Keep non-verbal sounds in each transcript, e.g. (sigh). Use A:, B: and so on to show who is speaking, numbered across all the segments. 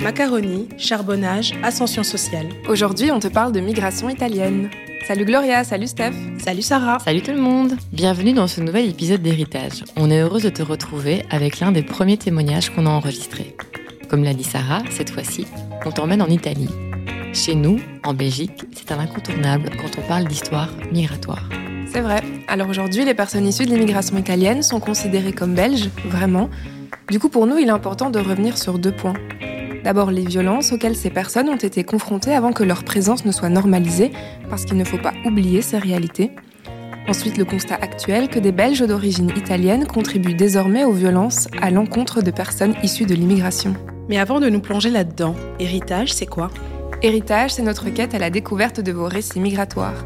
A: Macaroni, charbonnage, ascension sociale.
B: Aujourd'hui, on te parle de migration italienne. Salut Gloria, salut Steph.
A: Salut Sarah.
C: Salut tout le monde. Bienvenue dans ce nouvel épisode d'Héritage. On est heureuse de te retrouver avec l'un des premiers témoignages qu'on a enregistrés. Comme l'a dit Sarah, cette fois-ci, on t'emmène en Italie. Chez nous, en Belgique, c'est un incontournable quand on parle d'histoire migratoire.
B: C'est vrai. Alors aujourd'hui, les personnes issues de l'immigration italienne sont considérées comme belges, vraiment. Du coup, pour nous, il est important de revenir sur deux points. D'abord, les violences auxquelles ces personnes ont été confrontées avant que leur présence ne soit normalisée, parce qu'il ne faut pas oublier ces réalités. Ensuite, le constat actuel que des Belges d'origine italienne contribuent désormais aux violences à l'encontre de personnes issues de l'immigration.
A: Mais avant de nous plonger là-dedans, héritage, c'est quoi?
B: Héritage, c'est notre quête à la découverte de vos récits migratoires.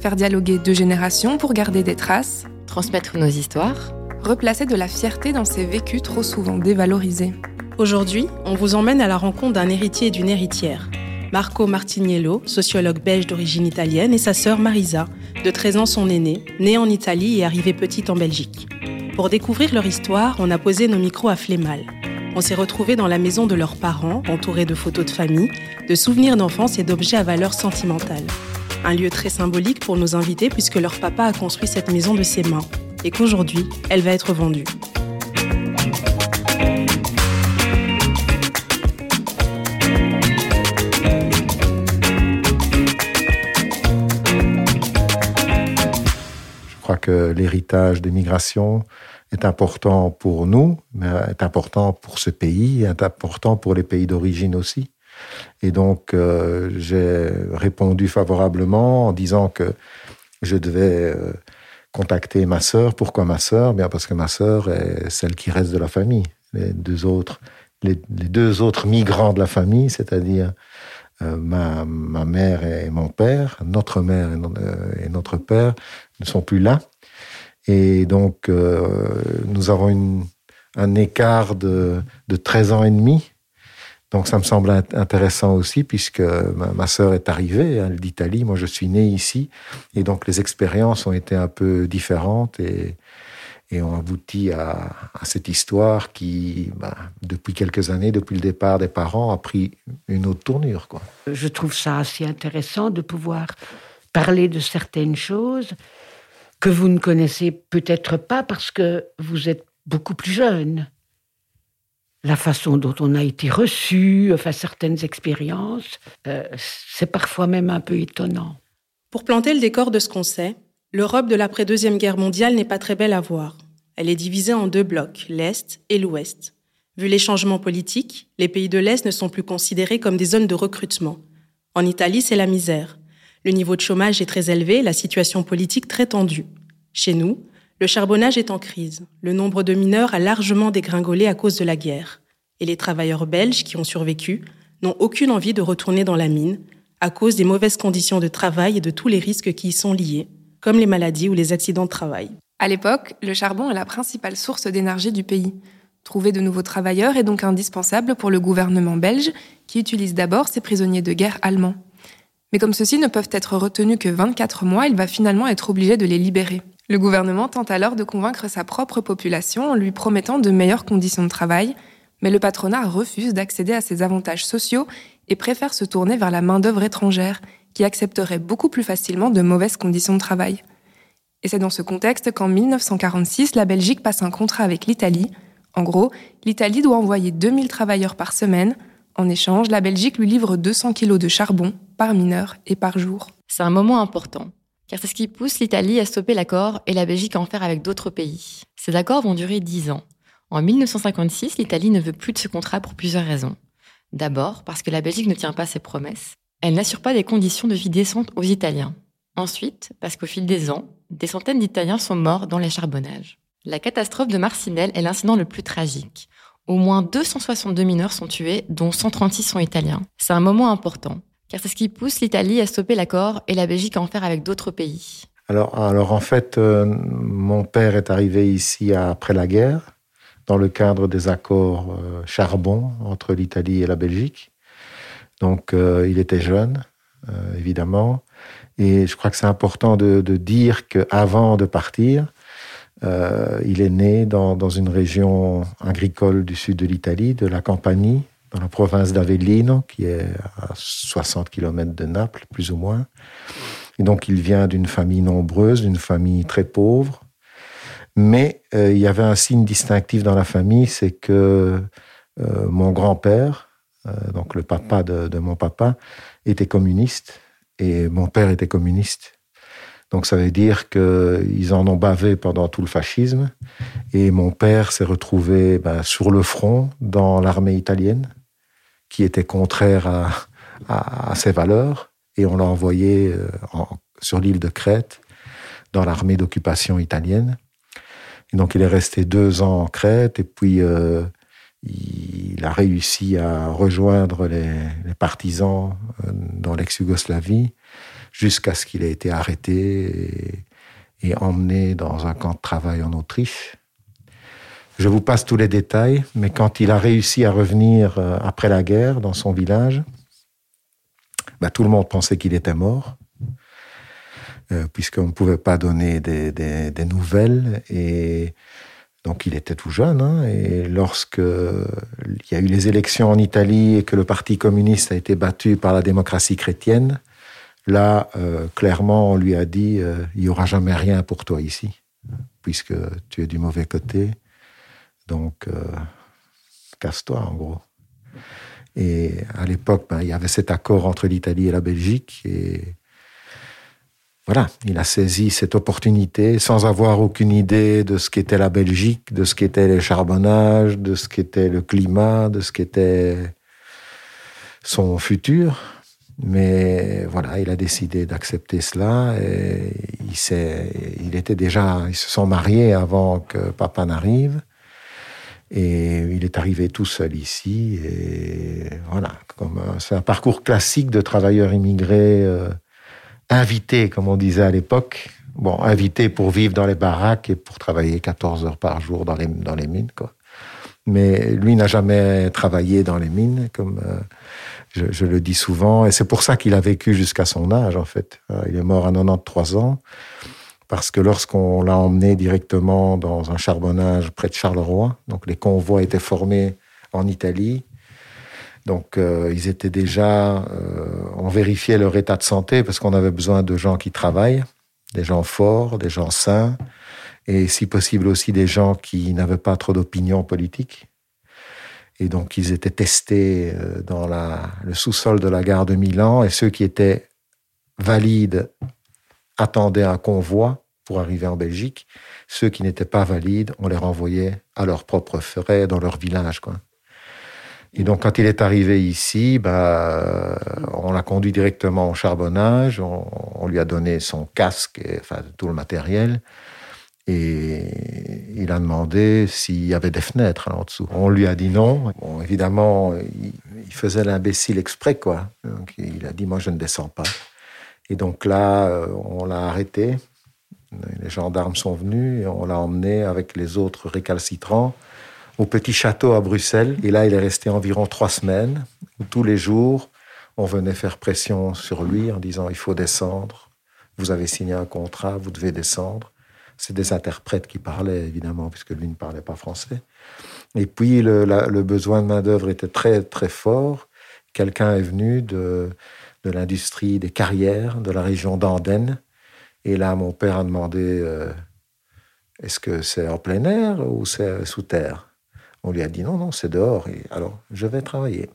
B: Faire dialoguer deux générations pour garder des traces,
C: transmettre nos histoires,
B: replacer de la fierté dans ces vécus trop souvent dévalorisés.
A: Aujourd'hui, on vous emmène à la rencontre d'un héritier et d'une héritière. Marco Martiniello, sociologue belge d'origine italienne, et sa sœur Marisa, de 13 ans son aînée, née en Italie et arrivée petite en Belgique. Pour découvrir leur histoire, on a posé nos micros à Flémal. On s'est retrouvés dans la maison de leurs parents, entourés de photos de famille, de souvenirs d'enfance et d'objets à valeur sentimentale. Un lieu très symbolique pour nos invités puisque leur papa a construit cette maison de ses mains et qu'aujourd'hui, elle va être vendue.
D: Que l'héritage des migrations est important pour nous, mais est important pour ce pays, est important pour les pays d'origine aussi. Et donc, euh, j'ai répondu favorablement en disant que je devais euh, contacter ma sœur. Pourquoi ma sœur? Bien parce que ma sœur est celle qui reste de la famille. Les deux autres, les deux autres migrants de la famille, c'est-à-dire euh, ma, ma, mère et mon père, notre mère et, et, notre père, ne sont plus là. Et donc, euh, nous avons une, un écart de, de 13 ans et demi. Donc, ça me semble intéressant aussi, puisque ma, ma sœur est arrivée hein, d'Italie, moi je suis né ici, et donc les expériences ont été un peu différentes et, et ont abouti à, à cette histoire qui, bah, depuis quelques années, depuis le départ des parents, a pris une autre tournure. Quoi.
E: Je trouve ça assez intéressant de pouvoir parler de certaines choses que vous ne connaissez peut-être pas parce que vous êtes beaucoup plus jeune. La façon dont on a été reçu, enfin certaines expériences, euh, c'est parfois même un peu étonnant.
A: Pour planter le décor de ce qu'on sait, l'Europe de l'après-deuxième guerre mondiale n'est pas très belle à voir. Elle est divisée en deux blocs, l'Est et l'Ouest. Vu les changements politiques, les pays de l'Est ne sont plus considérés comme des zones de recrutement. En Italie, c'est la misère. Le niveau de chômage est très élevé, la situation politique très tendue. Chez nous, le charbonnage est en crise. Le nombre de mineurs a largement dégringolé à cause de la guerre. Et les travailleurs belges qui ont survécu n'ont aucune envie de retourner dans la mine à cause des mauvaises conditions de travail et de tous les risques qui y sont liés, comme les maladies ou les accidents de travail.
B: À l'époque, le charbon est la principale source d'énergie du pays. Trouver de nouveaux travailleurs est donc indispensable pour le gouvernement belge qui utilise d'abord ses prisonniers de guerre allemands. Mais comme ceux-ci ne peuvent être retenus que 24 mois, il va finalement être obligé de les libérer. Le gouvernement tente alors de convaincre sa propre population en lui promettant de meilleures conditions de travail, mais le patronat refuse d'accéder à ces avantages sociaux et préfère se tourner vers la main-d'œuvre étrangère, qui accepterait beaucoup plus facilement de mauvaises conditions de travail. Et c'est dans ce contexte qu'en 1946, la Belgique passe un contrat avec l'Italie. En gros, l'Italie doit envoyer 2000 travailleurs par semaine. En échange, la Belgique lui livre 200 kilos de charbon par mineur et par jour.
C: C'est un moment important car c'est ce qui pousse l'Italie à stopper l'accord et la Belgique à en faire avec d'autres pays. Ces accords vont durer dix ans. En 1956, l'Italie ne veut plus de ce contrat pour plusieurs raisons. D'abord, parce que la Belgique ne tient pas ses promesses. Elle n'assure pas des conditions de vie décentes aux Italiens. Ensuite, parce qu'au fil des ans, des centaines d'Italiens sont morts dans les charbonnages. La catastrophe de Marcinelle est l'incident le plus tragique. Au moins 262 mineurs sont tués, dont 136 sont italiens. C'est un moment important, car c'est ce qui pousse l'Italie à stopper l'accord et la Belgique à en faire avec d'autres pays.
D: Alors, alors en fait, euh, mon père est arrivé ici après la guerre, dans le cadre des accords euh, charbon entre l'Italie et la Belgique. Donc, euh, il était jeune, euh, évidemment. Et je crois que c'est important de, de dire qu'avant de partir, euh, il est né dans, une région agricole du sud de l'Italie, de la Campanie, dans la province d'Avellino, qui est à 60 km de Naples, plus ou moins. Et donc, il vient d'une famille nombreuse, d'une famille très pauvre. Mais il y avait un signe distinctif dans la famille, c'est que mon grand-père, donc le papa de, mon papa, était communiste et mon père était communiste. Donc ça veut dire qu'ils en ont bavé pendant tout le fascisme et mon père s'est retrouvé ben, sur le front dans l'armée italienne qui était contraire à, ses valeurs et on l'a envoyé en, sur l'île de Crète dans l'armée d'occupation italienne. Et donc il est resté deux ans en Crète et puis euh, il a réussi à rejoindre les, partisans euh, dans l'ex-Yougoslavie jusqu'à ce qu'il ait été arrêté et, emmené dans un camp de travail en Autriche. Je vous passe tous les détails, mais quand il a réussi à revenir euh, après la guerre dans son village, bah, tout le monde pensait qu'il était mort, euh, puisqu'on ne pouvait pas donner des, des, des nouvelles et donc il était tout jeune, hein, et lorsque il y a eu les élections en Italie et que le Parti communiste a été battu par la démocratie chrétienne, là, euh, clairement, on lui a dit euh, il n'y aura jamais rien pour toi ici, puisque tu es du mauvais côté. Donc, euh, casse-toi, en gros. Et à l'époque, ben, il y avait cet accord entre l'Italie et la Belgique, et voilà, il a saisi cette opportunité sans avoir aucune idée de ce qu'était la Belgique, de ce qu'était les charbonnages, de ce qu'était le climat, de ce qu'était son futur. Mais voilà, il a décidé d'accepter cela. Et il, il était déjà, ils se sont mariés avant que papa n'arrive. Et il est arrivé tout seul ici. Et voilà, c'est un parcours classique de travailleurs immigrés. Euh, invité, comme on disait à l'époque. Bon, invité pour vivre dans les baraques et pour travailler 14 heures par jour dans les, mines, quoi. Mais lui n'a jamais travaillé dans les mines, comme euh, je, je, le dis souvent. Et c'est pour ça qu'il a vécu jusqu'à son âge, en fait. Euh, il est mort à 93 ans. Parce que lorsqu'on l'a emmené directement dans un charbonnage près de Charleroi, donc les convois étaient formés en Italie, donc, euh, ils étaient déjà, euh, on vérifiait leur état de santé parce qu'on avait besoin de gens qui travaillent, des gens forts, des gens sains, et si possible aussi des gens qui n'avaient pas trop d'opinion politique. Et donc, ils étaient testés euh, dans le sous-sol de la gare de Milan, et ceux qui étaient valides attendaient un convoi pour arriver en Belgique. Ceux qui n'étaient pas valides, on les renvoyait à leurs propres frais dans leur village, quoi. Et donc, quand il est arrivé ici, bah, on l'a conduit directement au charbonnage, on, lui a donné son casque, et, enfin, tout le matériel, et il a demandé s'il y avait des fenêtres en dessous. On lui a dit non. Bon, évidemment, il, faisait l'imbécile exprès, quoi. Il a dit, moi, je ne descends pas. Et donc là, on l'a arrêté. Les gendarmes sont venus et on l'a emmené avec les autres récalcitrants au petit château à Bruxelles. Et là, il est resté environ trois semaines, où tous les jours, on venait faire pression sur lui en disant il faut descendre, vous avez signé un contrat, vous devez descendre. C'est des interprètes qui parlaient, évidemment, puisque lui ne parlait pas français. Et puis, le, besoin de main-d'œuvre était très, très fort. Quelqu'un est venu de, de l'industrie des carrières de la région d'Andenne. Et là, mon père a demandé euh, est-ce que c'est en plein air ou c'est sous terre? On lui a dit non, non, c'est dehors. Et alors, je vais travailler.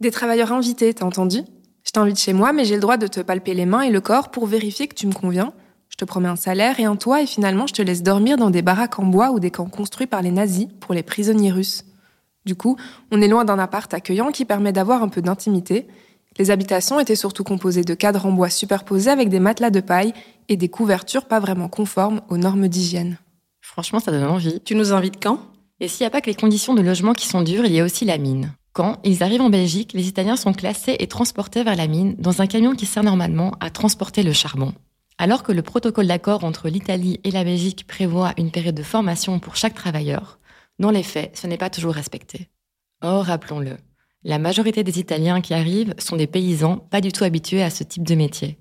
B: Des travailleurs invités, t'as entendu? Je t'invite chez moi, mais j'ai le droit de te palper les mains et le corps pour vérifier que tu me conviens. Je te promets un salaire et un toit, et finalement, je te laisse dormir dans des baraques en bois ou des camps construits par les nazis pour les prisonniers russes. Du coup, on est loin d'un appart accueillant qui permet d'avoir un peu d'intimité. Les habitations étaient surtout composées de cadres en bois superposés avec des matelas de paille et des couvertures pas vraiment conformes aux normes d'hygiène.
C: Franchement, ça donne envie.
A: Tu nous invites quand?
C: Et s'il n'y a pas que les conditions de logement qui sont dures, il y a aussi la mine. Quand ils arrivent en Belgique, les Italiens sont classés et transportés vers la mine dans un camion qui sert normalement à transporter le charbon. Alors que le protocole d'accord entre l'Italie et la Belgique prévoit une période de formation pour chaque travailleur, dans les faits, ce n'est pas toujours respecté. Or, rappelons-le, la majorité des Italiens qui arrivent sont des paysans pas du tout habitués à ce type de métier.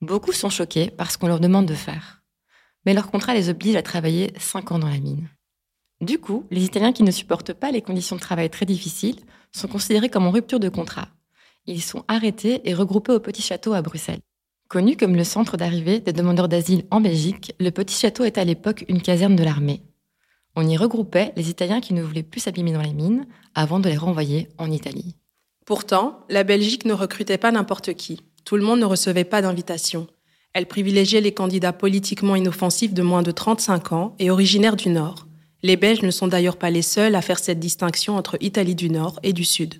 C: Beaucoup sont choqués par ce qu'on leur demande de faire. Mais leur contrat les oblige à travailler 5 ans dans la mine. Du coup, les Italiens qui ne supportent pas les conditions de travail très difficiles sont considérés comme en rupture de contrat. Ils sont arrêtés et regroupés au Petit Château à Bruxelles. Connu comme le centre d'arrivée des demandeurs d'asile en Belgique, le Petit Château est à l'époque une caserne de l'armée. On y regroupait les Italiens qui ne voulaient plus s'abîmer dans les mines avant de les renvoyer en Italie.
A: Pourtant, la Belgique ne recrutait pas n'importe qui. Tout le monde ne recevait pas d'invitation. Elle privilégiait les candidats politiquement inoffensifs de moins de 35 ans et originaires du Nord. Les Belges ne sont d'ailleurs pas les seuls à faire cette distinction entre Italie du Nord et du Sud.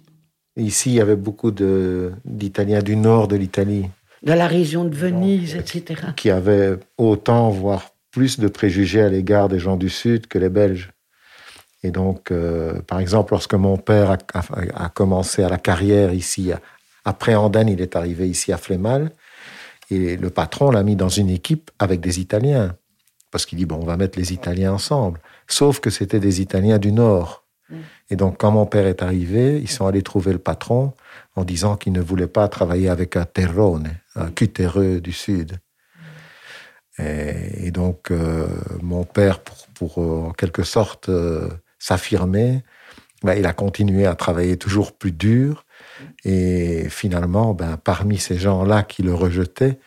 D: Ici, il y avait beaucoup d'Italiens du nord de l'Italie.
E: De la région de Venise, etc.
D: Qui avaient autant, voire plus de préjugés à l'égard des gens du Sud que les Belges. Et donc, euh, par exemple, lorsque mon père a, commencé à la carrière ici, après Andenne, il est arrivé ici à Flémal, et le patron l'a mis dans une équipe avec des Italiens. Parce qu'il dit, bon, on va mettre les Italiens ensemble. Sauf que c'était des Italiens du Nord. Mm. Et donc, quand mon père est arrivé, ils sont allés trouver le patron en disant qu'il ne voulait pas travailler avec un terrone, un cutéreux du Sud. Et, donc, euh, mon père, pour, euh, en quelque sorte euh, s'affirmer, ben, il a continué à travailler toujours plus dur. Et finalement, ben, parmi ces gens-là qui le rejetaient,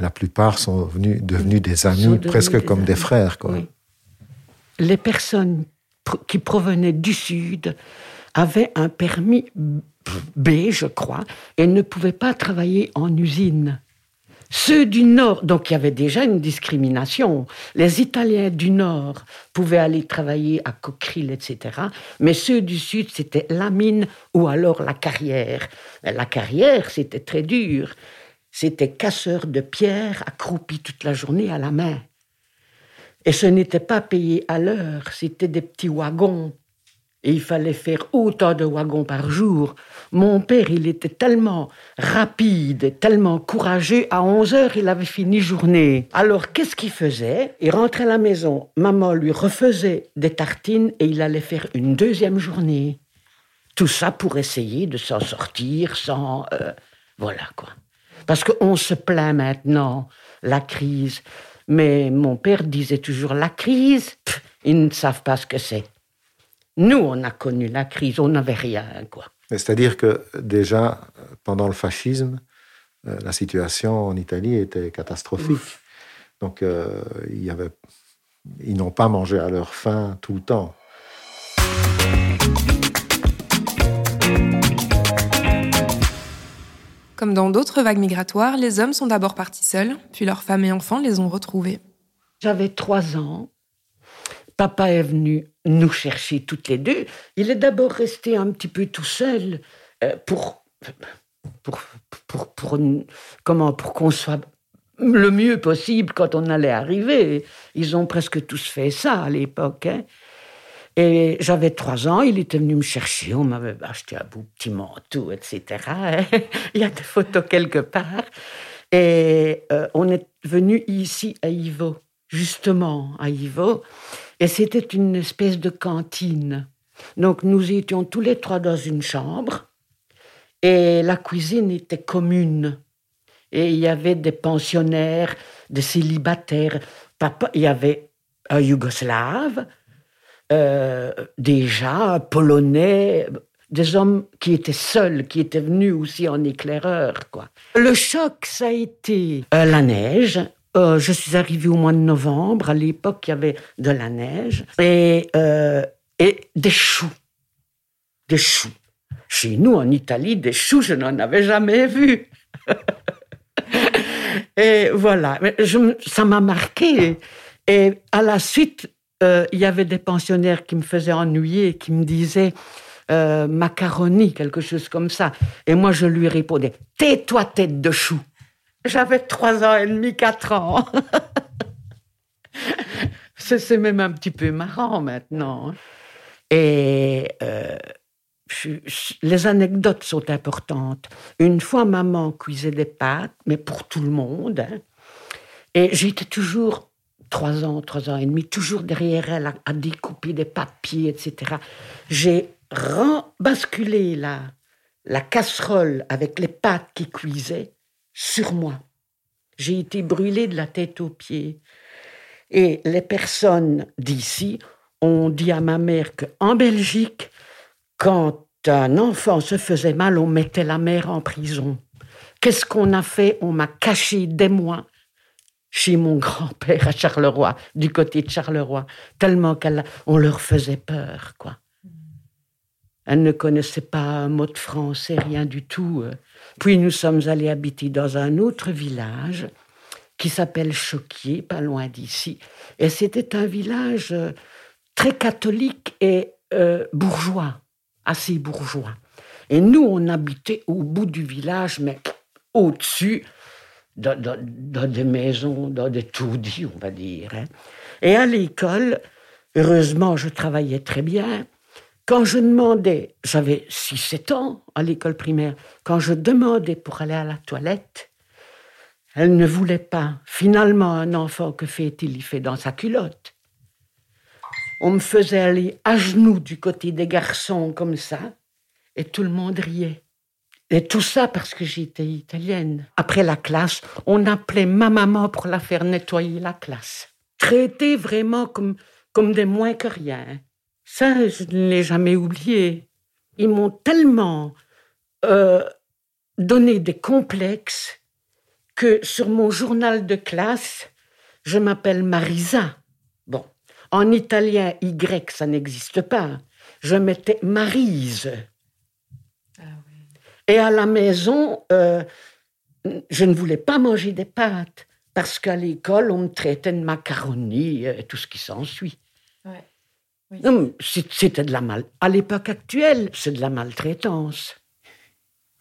D: la plupart sont venus, devenus des amis, presque comme des frères. Quoi.
E: Les personnes qui provenaient du Sud avaient un permis B, je crois, et ne pouvaient pas travailler en usine. Ceux du Nord, donc il y avait déjà une discrimination. Les Italiens du Nord pouvaient aller travailler à Coqueril, etc. Mais ceux du Sud, c'était la mine ou alors la carrière. La carrière, c'était très dur. C'était casseur de pierres accroupi toute la journée à la main. Et ce n'était pas payé à l'heure, c'était des petits wagons et il fallait faire autant de wagons par jour. Mon père, il était tellement rapide, tellement courageux, à 11 heures, il avait fini journée. Alors, qu'est-ce qu'il faisait? Il rentrait à la maison, maman lui refaisait des tartines et il allait faire une deuxième journée. Tout ça pour essayer de s'en sortir sans... Euh, voilà quoi. Parce qu'on se plaint maintenant, la crise. Mais mon père disait toujours, la crise, ils ne savent pas ce que c'est. Nous, on a connu la crise, on n'avait rien, quoi.
D: C'est-à-dire que déjà, pendant le fascisme, euh, la situation en Italie était catastrophique. Donc, euh, il y avait, ils n'ont pas mangé à leur faim tout le temps.
B: Comme dans d'autres vagues migratoires, les hommes sont d'abord partis seuls, puis leurs femmes et enfants les ont retrouvés.
E: J'avais trois ans. Papa est venu nous chercher toutes les deux. Il est d'abord resté un petit peu tout seul euh, pour, pour, pour, pour, comment, pour qu'on soit le mieux possible quand on allait arriver. Ils ont presque tous fait ça à l'époque. Hein. Et j'avais trois ans, il était venu me chercher, on m'avait acheté un beau petit manteau, etc. il y a des photos quelque part. Et euh, on est venu ici à Ivo, justement à Ivo. Et c'était une espèce de cantine. Donc nous étions tous les trois dans une chambre et la cuisine était commune. Et il y avait des pensionnaires, des célibataires. Papa, il y avait un Yougoslave, euh, déjà Polonais, des hommes qui étaient seuls, qui étaient venus aussi en éclaireur. Quoi. Le choc, ça a été euh, la neige, euh, je suis arrivée au mois de novembre. À l'époque, il y avait de la neige et, et des choux. Des choux. Chez nous, en Italie, des choux, je n'en avais jamais vu. (laughs) et voilà, je, ça m'a marqué. Et à la suite, euh, il y avait des pensionnaires qui me faisaient ennuyer, qui me disaient macaroni, quelque chose comme ça. Et moi, je lui répondais Tais-toi, tête de chou. J'avais trois ans et demi, quatre ans. (laughs) C'est même un petit peu marrant maintenant. Et euh, les anecdotes sont importantes. Une fois, maman cuisait des pâtes, mais pour tout le monde. Hein. et j'étais toujours, trois ans, trois ans et demi, toujours derrière elle à, découper des papiers, etc. J'ai basculé la, la casserole avec les pâtes qui cuisaient sur moi. J'ai été brûlée de la tête aux pieds. Et les personnes d'ici ont dit à ma mère qu'en Belgique, quand un enfant se faisait mal, on mettait la mère en prison. Qu'est-ce qu'on a fait? On m'a caché des mois chez mon grand-père à Charleroi, du côté de Charleroi, tellement qu'on leur faisait peur, quoi. Elle ne connaissait pas un mot de français, rien du tout. Puis nous sommes allés habiter dans un autre village qui s'appelle Choquier, pas loin d'ici. Et c'était un village euh, très catholique et euh, bourgeois, assez bourgeois. Et nous, on habitait au bout du village, mais au-dessus, dans, des maisons, dans des taudis, on va dire. Hein. Et à l'école, heureusement, je travaillais très bien. Quand je demandais, j'avais 6-7 ans à l'école primaire, quand je demandais pour aller à la toilette, elle ne voulait pas. Finalement, un enfant, que fait-il? Il fait dans sa culotte. On me faisait aller à genoux du côté des garçons comme ça, et tout le monde riait. Et tout ça parce que j'étais italienne. Après la classe, on appelait ma maman pour la faire nettoyer la classe. Traité vraiment comme, comme des moins que rien. Ça, je ne l'ai jamais oublié. Ils m'ont tellement euh, donné des complexes que sur mon journal de classe, je m'appelle Marisa. Bon, en italien, Y, ça n'existe pas. Je mettais Marise. Et à la maison, euh, je ne voulais pas manger des pâtes parce qu'à l'école, on me traitait de macaroni et tout ce qui s'ensuit. C'était de la mal. À l'époque actuelle, c'est de la maltraitance.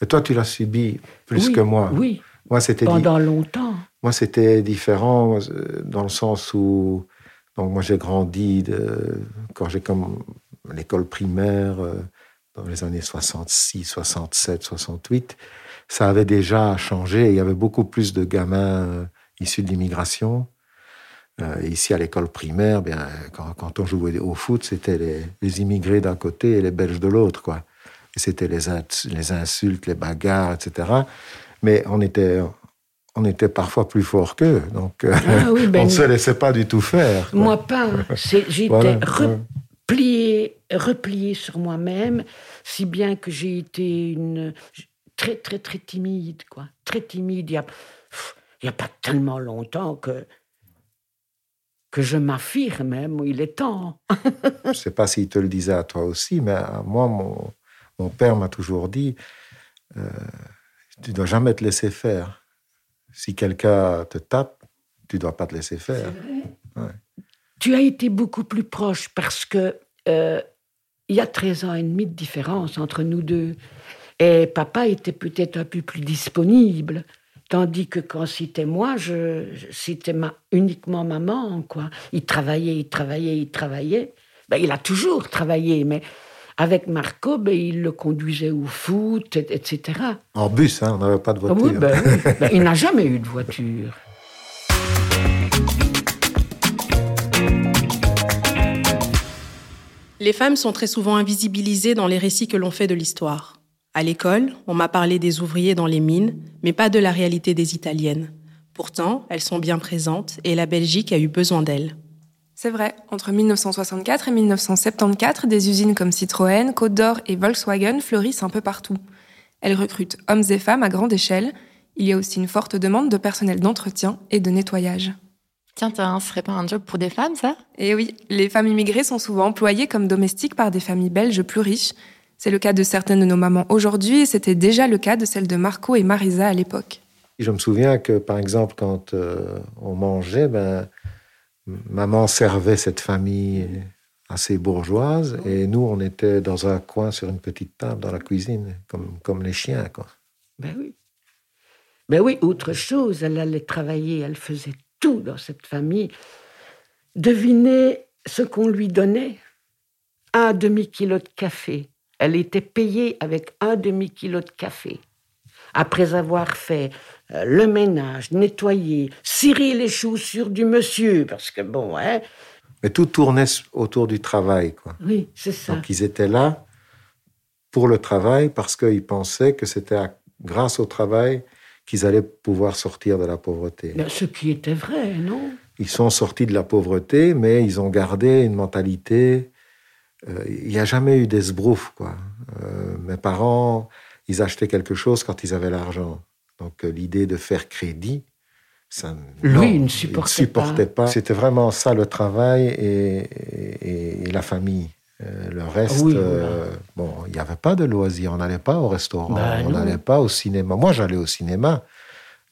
D: Et toi, tu l'as subi plus que moi.
E: Oui.
D: Moi, c'était
E: pendant longtemps.
D: Moi, c'était différent dans le sens où, donc moi, j'ai grandi de, quand j'ai comme l'école primaire. Euh, dans les années 66, 67, 68, ça avait déjà changé. Il y avait beaucoup plus de gamins euh, issus de l'immigration. Euh, ici, à l'école primaire, bien, quand, on jouait au foot, c'était les, immigrés d'un côté et les Belges de l'autre, quoi. c'était les, les insultes, les bagarres, etc. Mais on était, on était parfois plus fort qu'eux, donc euh, ah (laughs) on ben ne se laissait pas du tout faire.
E: Moi pas. J'étais plié, replié sur moi-même, si bien que j'ai été une très très très timide, quoi, très timide. Il y a, il y a pas tellement longtemps que que je m'affirme, même, il est temps.
D: je ne sais pas s'il te le disait à toi aussi, mais à moi, mon, mon père m'a toujours dit, euh, tu dois jamais te laisser faire. Si quelqu'un te tape, tu dois pas te laisser faire. Ouais
E: tu as été beaucoup plus proche parce que euh, il y a 13 ans et demi de différence entre nous deux. Et papa était peut-être un peu plus disponible. Tandis que quand c'était moi, je, c'était ma, uniquement maman, quoi. Il travaillait, il travaillait, il travaillait. Ben, il a toujours travaillé, mais avec Marco, ben, il le conduisait au foot, etc.
D: En bus, hein, on n'avait pas de voiture.
E: oui, ben, (laughs) ben, il n'a jamais eu de voiture.
A: Les femmes sont très souvent invisibilisées dans les récits que l'on fait de l'histoire. À l'école, on m'a parlé des ouvriers dans les mines, mais pas de la réalité des Italiennes. Pourtant, elles sont bien présentes et la Belgique a eu besoin d'elles.
B: C'est vrai, entre 1964 et 1974, des usines comme Citroën, Côte d'Or et Volkswagen fleurissent un peu partout. Elles recrutent hommes et femmes à grande échelle. Il y a aussi une forte demande de personnel d'entretien et de nettoyage.
C: Tiens, tiens, ce serait pas un job pour des femmes, ça?
B: Eh oui, les femmes immigrées sont souvent employées comme domestiques par des familles belges plus riches. C'est le cas de certaines de nos mamans aujourd'hui et c'était déjà le cas de celles de Marco et Marisa à l'époque.
D: Je me souviens que, par exemple, quand euh, on mangeait, ben, maman servait cette famille assez bourgeoise et nous, on était dans un coin sur une petite table dans la cuisine, comme, comme les chiens. Quoi.
E: Ben oui. Ben oui, autre chose, elle allait travailler, elle faisait tout dans cette famille. Devinez ce qu'on lui donnait? Un demi-kilo de café. Elle était payée avec un demi-kilo de café. Après avoir fait euh, le ménage, nettoyer, cirer les chaussures du monsieur, parce que bon, hein.
D: Mais tout tournait autour du travail, quoi.
E: Oui, c'est ça.
D: Donc ils étaient là pour le travail parce qu'ils pensaient que c'était grâce au travail qu'ils allaient pouvoir sortir de la pauvreté.
E: ce qui était vrai, non?
D: Ils sont sortis de la pauvreté, mais ils ont gardé une mentalité euh, il n'y a jamais eu d'esbrouf, quoi. Euh, mes parents, ils achetaient quelque chose quand ils avaient l'argent. Donc l'idée de faire crédit, ça,
E: lui, il ne supportait,
D: pas. C'était vraiment ça le travail et, la famille. Le reste, bon, il n'y avait pas de loisirs. On n'allait pas au restaurant, bah on n'allait pas au cinéma. Moi, j'allais au cinéma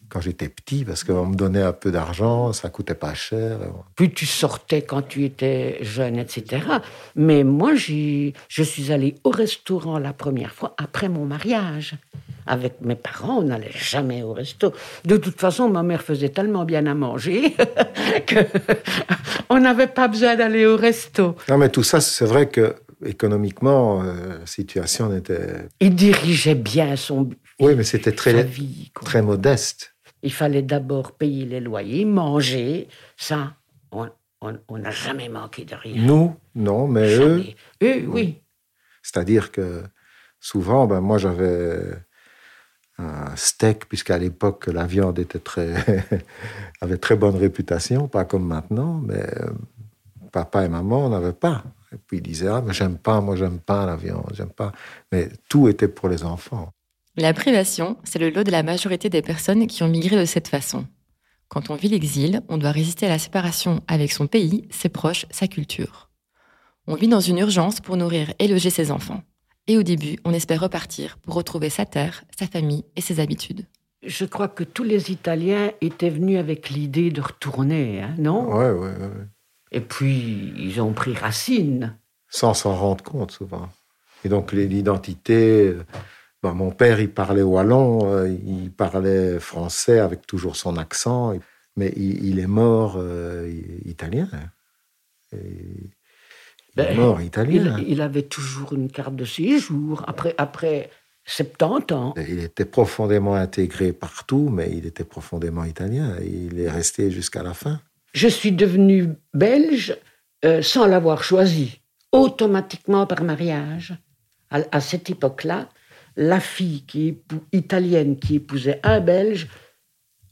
D: quand j'étais petit, parce qu'on me donnait un peu d'argent, ça coûtait pas cher.
E: Puis tu sortais quand tu étais jeune, etc. Mais moi, je suis allée au restaurant la première fois après mon mariage. Avec mes parents, on n'allait jamais au resto. De toute façon, ma mère faisait tellement bien à manger (laughs) qu'on n'avait pas besoin d'aller au resto.
D: Non, mais tout ça, c'est vrai que économiquement, euh, la situation était.
E: Il dirigeait bien son.
D: Oui, mais c'était très, très modeste.
E: Il fallait d'abord payer les loyers, manger. Ça, on n'a jamais manqué de rien.
D: Nous, non, mais eux.
E: Eux, oui.
D: C'est-à-dire que souvent, ben, moi, j'avais un steak, puisqu'à l'époque, la viande était très (laughs) avait très bonne réputation, pas comme maintenant, mais euh, papa et maman n'avaient pas. Et puis ils disaient Ah, mais j'aime pas, moi, j'aime pas la viande, j'aime pas. Mais tout était pour les enfants.
C: La privation, c'est le lot de la majorité des personnes qui ont migré de cette façon. Quand on vit l'exil, on doit résister à la séparation avec son pays, ses proches, sa culture. On vit dans une urgence pour nourrir et loger ses enfants. Et au début, on espère repartir pour retrouver sa terre, sa famille et ses habitudes.
E: Je crois que tous les Italiens étaient venus avec l'idée de retourner, hein, non?
D: Oui, oui, oui.
E: Et puis, ils ont pris racine.
D: Sans s'en rendre compte, souvent. Et donc, l'identité ben, mon père, il parlait wallon, euh, il parlait français avec toujours son accent, mais il, est mort euh, italien. est ben, mort italien.
E: Il, avait toujours une carte de séjour après, après 70 ans.
D: Il était profondément intégré partout, mais il était profondément italien. Il est resté jusqu'à la fin.
E: Je suis devenu belge euh, sans l'avoir choisi, automatiquement par mariage. à cette époque-là, la fille qui italienne qui épousait un Belge,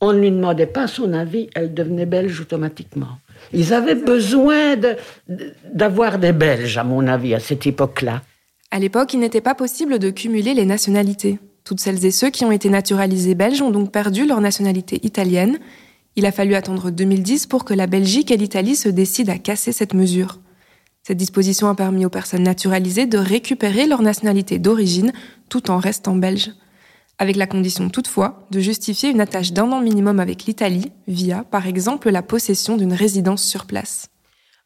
E: on ne lui demandait pas son avis, elle devenait belge automatiquement. Ils avaient besoin d'avoir des Belges, à mon avis, à cette époque-là.
B: À l'époque, il n'était pas possible de cumuler les nationalités. Toutes celles et ceux qui ont été naturalisés belges ont donc perdu leur nationalité italienne. Il a fallu attendre 2010 pour que la Belgique et l'Italie se décident à casser cette mesure. Cette disposition a permis aux personnes naturalisées de récupérer leur nationalité d'origine tout en restant belges. Avec la condition toutefois de justifier une attache d'un an minimum avec l'Italie via, par exemple, la possession d'une résidence sur place.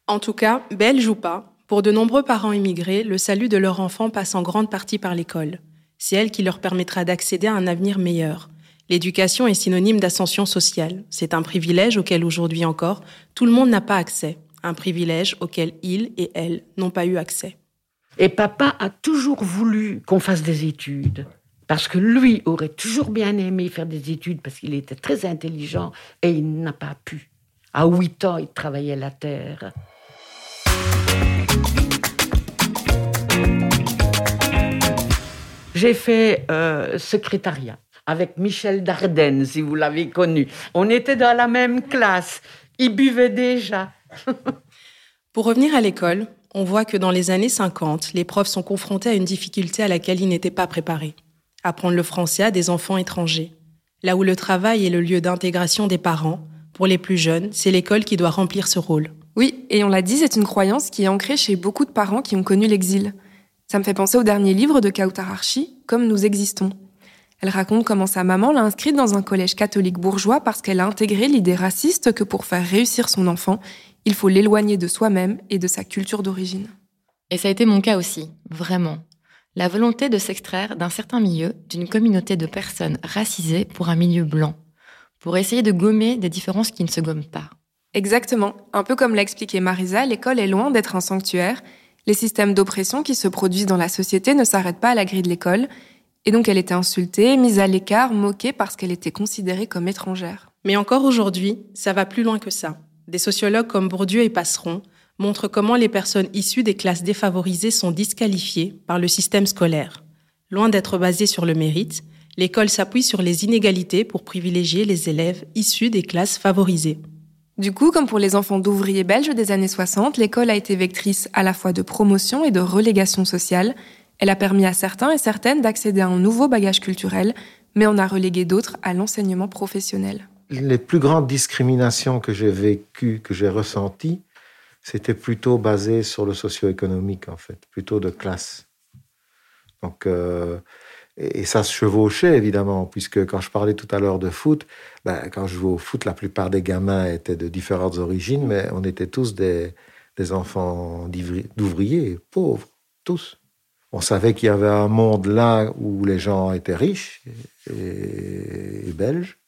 A: En tout cas, belge ou pas, pour de nombreux parents immigrés, le salut de leur enfant passe en grande partie par l'école. C'est elle qui leur permettra d'accéder à un avenir meilleur. L'éducation est synonyme d'ascension sociale. C'est un privilège auquel aujourd'hui encore tout le monde n'a pas accès un privilège auquel il et elle n'ont pas eu accès.
E: Et papa a toujours voulu qu'on fasse des études, parce que lui aurait toujours bien aimé faire des études, parce qu'il était très intelligent, et il n'a pas pu. À huit ans, il travaillait la terre. J'ai fait euh, secrétariat avec Michel Dardenne, si vous l'avez connu. On était dans la même classe. Il buvait déjà. (laughs)
A: Pour revenir à l'école, on voit que dans les années 50, les profs sont confrontés à une difficulté à laquelle ils n'étaient pas préparés. Apprendre le français à des enfants étrangers. Là où le travail est le lieu d'intégration des parents, pour les plus jeunes, c'est l'école qui doit remplir ce rôle.
B: Oui, et on l'a dit, c'est une croyance qui est ancrée chez beaucoup de parents qui ont connu l'exil. Ça me fait penser au dernier livre de Kautar Archi, Comme nous existons. Elle raconte comment sa maman l'a inscrite dans un collège catholique bourgeois parce qu'elle a intégré l'idée raciste que pour faire réussir son enfant, il faut l'éloigner de soi-même et de sa culture d'origine.
C: Et ça a été mon cas aussi, vraiment. La volonté de s'extraire d'un certain milieu, d'une communauté de personnes racisées pour un milieu blanc, pour essayer de gommer des différences qui ne se gomment pas.
B: Exactement. Un peu comme l'a expliqué Marisa, l'école est loin d'être un sanctuaire. Les systèmes d'oppression qui se produisent dans la société ne s'arrêtent pas à la grille de l'école. Et donc elle était insultée, mise à l'écart, moquée parce qu'elle était considérée comme étrangère.
A: Mais encore aujourd'hui, ça va plus loin que ça. Des sociologues comme Bourdieu et Passeron montrent comment les personnes issues des classes défavorisées sont disqualifiées par le système scolaire. Loin d'être basée sur le mérite, l'école s'appuie sur les inégalités pour privilégier les élèves issus des classes favorisées.
B: Du coup, comme pour les enfants d'ouvriers belges des années 60, l'école a été vectrice à la fois de promotion et de relégation sociale. Elle a permis à certains et certaines d'accéder à un nouveau bagage culturel, mais en a relégué d'autres à l'enseignement professionnel.
D: Les plus grandes discriminations que j'ai vécues, que j'ai ressenties, c'était plutôt basé sur le socio-économique, en fait, plutôt de classe. Donc, euh, et, ça se chevauchait, évidemment, puisque quand je parlais tout à l'heure de foot, ben, quand je jouais au foot, la plupart des gamins étaient de différentes origines, mais on était tous des, des enfants d'ouvriers, pauvres, tous. On savait qu'il y avait un monde là où les gens étaient riches et, et belges,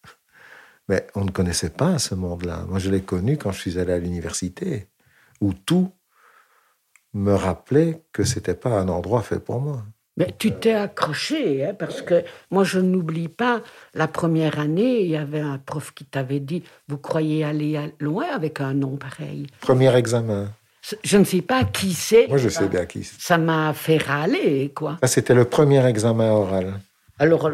D: mais on ne connaissait pas ce monde-là. Moi, je l'ai connu quand je suis allé à l'université où tout me rappelait que c'était pas un endroit fait pour moi.
E: Mais tu t'es accroché, hein, parce que moi je n'oublie pas, la première année, il y avait un prof qui t'avait dit, vous croyez aller loin avec un nom pareil?
D: Premier examen.
E: Je ne sais pas qui c'est.
D: Moi je sais bien qui c'est.
E: Ça m'a fait râler, quoi.
D: Ça c'était le premier examen oral.
E: Alors,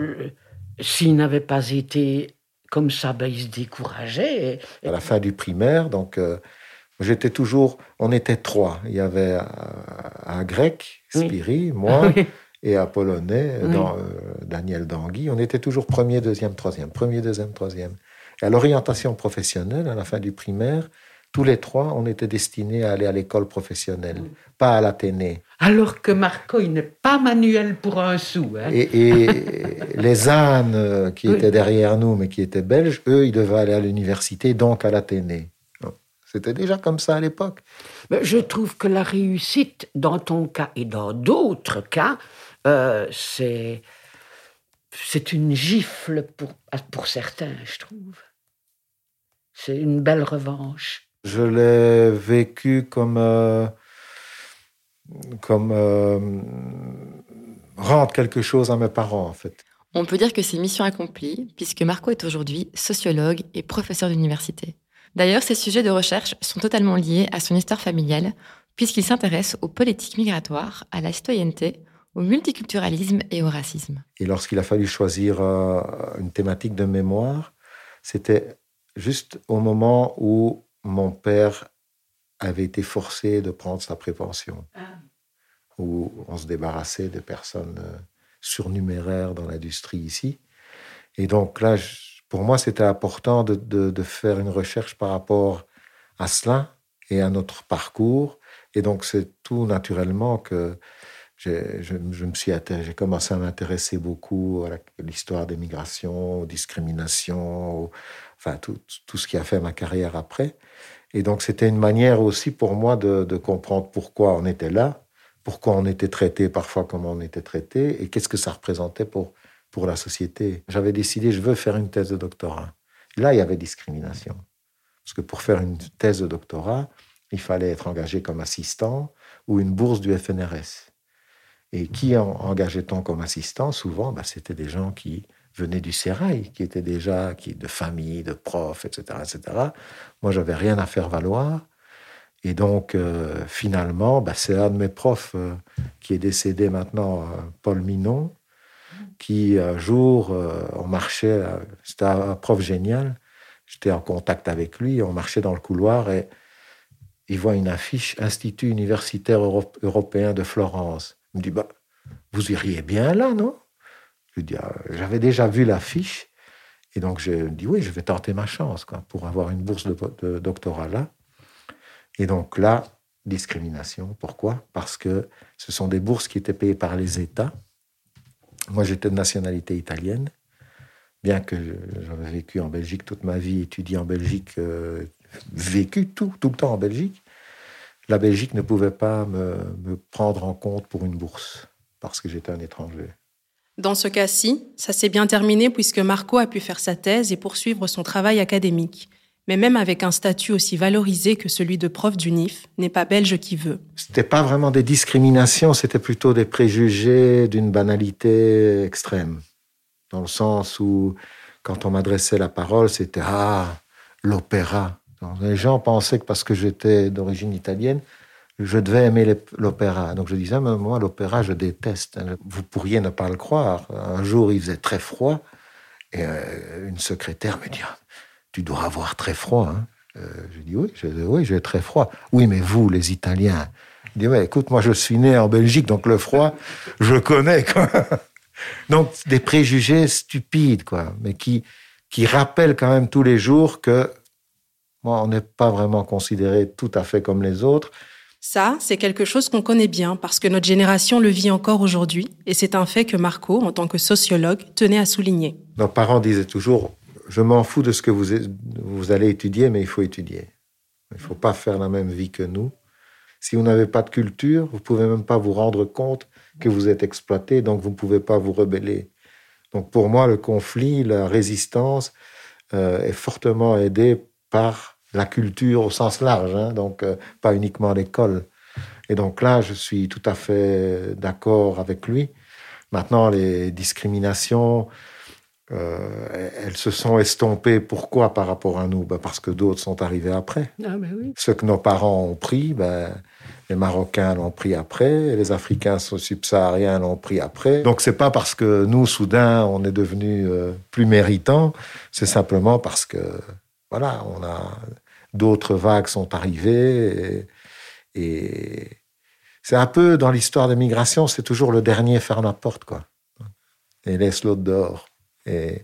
E: s'il n'avait pas été comme ça, ben, il se décourageait.
D: À la fin du primaire, donc... Euh, J'étais toujours, on était trois. Il y avait un, grec, Spiri, moi, (laughs) et un polonais, dans, euh, Daniel Dangui. On était toujours premier, deuxième, troisième, premier, deuxième, troisième. Et à l'orientation professionnelle, à la fin du primaire, tous les trois, on était destinés à aller à l'école professionnelle, pas à l'Athénée.
E: Alors que Marco, il n'est pas manuel pour un sou. Hein.
D: Et, (laughs) les ânes euh, qui étaient derrière nous, mais qui étaient belges, eux, ils devaient aller à l'université, donc à l'Athénée. C'était déjà comme ça à l'époque.
E: Je trouve que la réussite, dans ton cas et dans d'autres cas, euh, c'est c'est une gifle pour, pour certains, je trouve. C'est une belle revanche.
D: Je l'ai vécu comme euh, comme euh, rendre quelque chose à mes parents, en fait.
C: On peut dire que c'est mission accomplie, puisque Marco est aujourd'hui sociologue et professeur d'université. D'ailleurs, ces sujets de recherche sont totalement liés à son histoire familiale, puisqu'il s'intéresse aux politiques migratoires, à la citoyenneté, au multiculturalisme et au racisme.
D: Et lorsqu'il a fallu choisir euh, une thématique de mémoire, c'était juste au moment où mon père avait été forcé de prendre sa prévention, ah. où on se débarrassait de personnes euh, surnuméraires dans l'industrie ici. Et donc là, pour moi, c'était important de, faire une recherche par rapport à cela et à notre parcours. Et donc, c'est tout naturellement que je, me suis j'ai commencé à m'intéresser beaucoup à l'histoire des migrations, aux discriminations, enfin tout, ce qui a fait ma carrière après. Et donc, c'était une manière aussi pour moi de, comprendre pourquoi on était là, pourquoi on était traité parfois comme on était traité, et qu'est-ce que ça représentait pour pour la société. J'avais décidé, je veux faire une thèse de doctorat. Là, il y avait discrimination. Parce que pour faire une thèse de doctorat, il fallait être engagé comme assistant ou une bourse du FNRS. Et qui engageait-on comme assistant? Souvent, bah, c'était des gens qui venaient du sérail, qui étaient déjà qui, de famille, de profs, etc. etc. Moi, j'avais rien à faire valoir. Et donc, euh, finalement, bah, c'est un de mes profs euh, qui est décédé maintenant, euh, Paul Minon, qui un jour, euh, on marchait, euh, c'était un prof génial, j'étais en contact avec lui, on marchait dans le couloir et il voit une affiche Institut universitaire européen de Florence. Il me dit, bah, vous iriez bien là, non? Je dis, ah, j'avais déjà vu l'affiche. Et donc, je dis, oui, je vais tenter ma chance pour avoir une bourse de doctorat là. Et donc là, discrimination. Pourquoi? Parce que ce sont des bourses qui étaient payées par les États moi, j'étais de nationalité italienne, bien que j'avais vécu en Belgique toute ma vie, étudié en Belgique, euh, vécu tout, tout le temps en Belgique. La Belgique ne pouvait pas me, me prendre en compte pour une bourse parce que j'étais un étranger.
A: Dans ce cas-ci, ça s'est bien terminé puisque Marco a pu faire sa thèse et poursuivre son travail académique. Mais même avec un statut aussi valorisé que celui de prof d'UNIF, n'est pas belge qui veut.
D: C'était pas vraiment des discriminations, c'était plutôt des préjugés d'une banalité extrême. Dans le sens où, quand on m'adressait la parole, c'était Ah, l'opéra. Les gens pensaient que parce que j'étais d'origine italienne, je devais aimer l'opéra. Donc je disais, mais moi, l'opéra, je déteste. Vous pourriez ne pas le croire. Un jour, il faisait très froid et euh, une secrétaire me dit tu dois avoir très froid. Hein. Euh, je dis oui, je, oui, j'ai très froid. Oui, mais vous, les Italiens. Il dit écoute, moi je suis né en Belgique, donc le froid, (laughs) je connais. Quoi. (laughs) Donc des préjugés stupides, quoi, mais qui qui rappellent quand même tous les jours que moi, on n'est pas vraiment considéré tout à fait comme les autres.
A: Ça, c'est quelque chose qu'on connaît bien parce que notre génération le vit encore aujourd'hui et c'est un fait que Marco, en tant que sociologue, tenait à souligner.
D: Nos parents disaient toujours je m'en fous de ce que vous, allez étudier, mais il faut étudier. Il ne faut pas faire la même vie que nous. Si vous n'avez pas de culture, vous pouvez même pas vous rendre compte que vous êtes exploité, donc vous ne pouvez pas vous rebeller. Donc pour moi, le conflit, la résistance euh, est fortement aidé par la culture au sens large, hein, donc euh, pas uniquement l'école. Et donc là, je suis tout à fait d'accord avec lui. Maintenant, les discriminations, euh, elles se sont estompées. Pourquoi par rapport à nous? Ben Parce que d'autres sont arrivés après.
E: Ah, ben oui.
D: Ce que nos parents ont pris, ben, les Marocains l'ont pris après, les Africains subsahariens l'ont pris après. Donc c'est pas parce que nous, soudain, on est devenus euh, plus méritants, c'est simplement parce que, voilà, on a d'autres vagues sont arrivées et, et c'est un peu dans l'histoire des migrations, c'est toujours le dernier faire la porte, quoi, et laisse l'autre dehors. Et,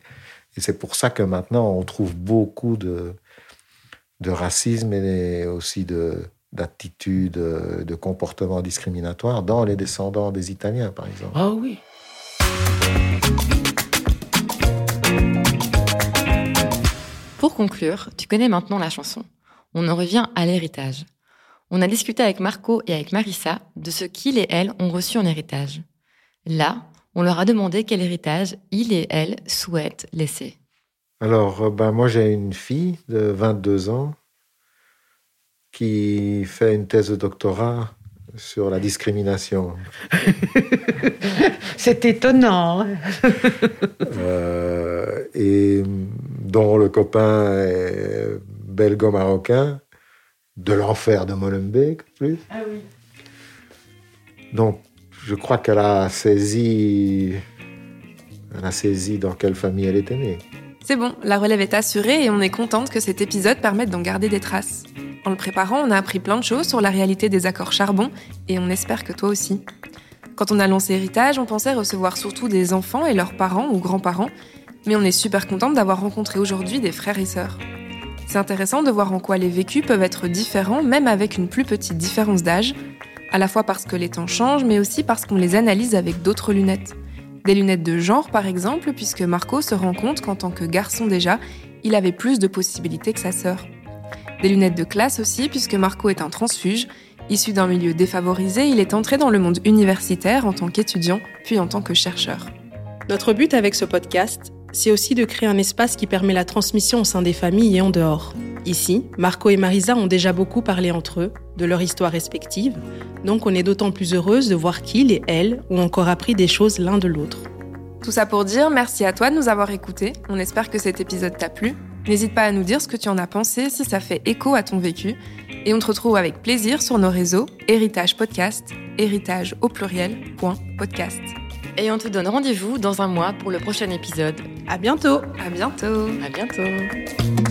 D: c'est pour ça que maintenant, on trouve beaucoup de, de racisme et aussi de, d'attitudes, de comportements discriminatoires dans les descendants des Italiens, par exemple.
E: Ah oui.
C: Pour conclure, tu connais maintenant la chanson. On en revient à l'héritage. On a discuté avec Marco et avec Marissa de ce qu'ils et elles ont reçu en héritage. Là, on leur a demandé quel héritage ils et elles souhaitent laisser.
D: Alors, euh, ben, moi, j'ai une fille de 22 ans qui fait une thèse de doctorat sur la discrimination. (laughs)
E: C'est étonnant. (laughs)
D: euh, et dont le copain est belgo-marocain, de l'enfer de Molenbeek, plus.
E: Ah oui.
D: Donc, je crois qu'elle a saisi, elle a saisi dans quelle famille elle était née.
B: C'est bon, la relève est assurée et on est contente que cet épisode permette d'en garder des traces. En le préparant, on a appris plein de choses sur la réalité des accords charbon et on espère que toi aussi. Quand on a lancé Héritage, on pensait recevoir surtout des enfants et leurs parents ou grands-parents, mais on est super contente d'avoir rencontré aujourd'hui des frères et sœurs. C'est intéressant de voir en quoi les vécus peuvent être différents, même avec une plus petite différence d'âge, à la fois parce que les temps changent, mais aussi parce qu'on les analyse avec d'autres lunettes. Des lunettes de genre, par exemple, puisque Marco se rend compte qu'en tant que garçon déjà, il avait plus de possibilités que sa sœur. Des lunettes de classe aussi, puisque Marco est un transfuge. Issu d'un milieu défavorisé, il est entré dans le monde universitaire en tant qu'étudiant, puis en tant que chercheur.
A: Notre but avec ce podcast, c'est aussi de créer un espace qui permet la transmission au sein des familles et en dehors. Ici, Marco et Marisa ont déjà beaucoup parlé entre eux, de leur histoire respective, donc on est d'autant plus heureuse de voir qu'ils et elles ont encore appris des choses l'un de l'autre.
B: Tout ça pour dire merci à toi de nous avoir écoutés, on espère que cet épisode t'a plu. N'hésite pas à nous dire ce que tu en as pensé si ça fait écho à ton vécu, et on te retrouve avec plaisir sur nos réseaux Héritage Podcast, héritage au pluriel, podcast.
C: Et on te donne rendez-vous dans un mois pour le prochain épisode.
A: À bientôt!
B: À bientôt!
C: À bientôt!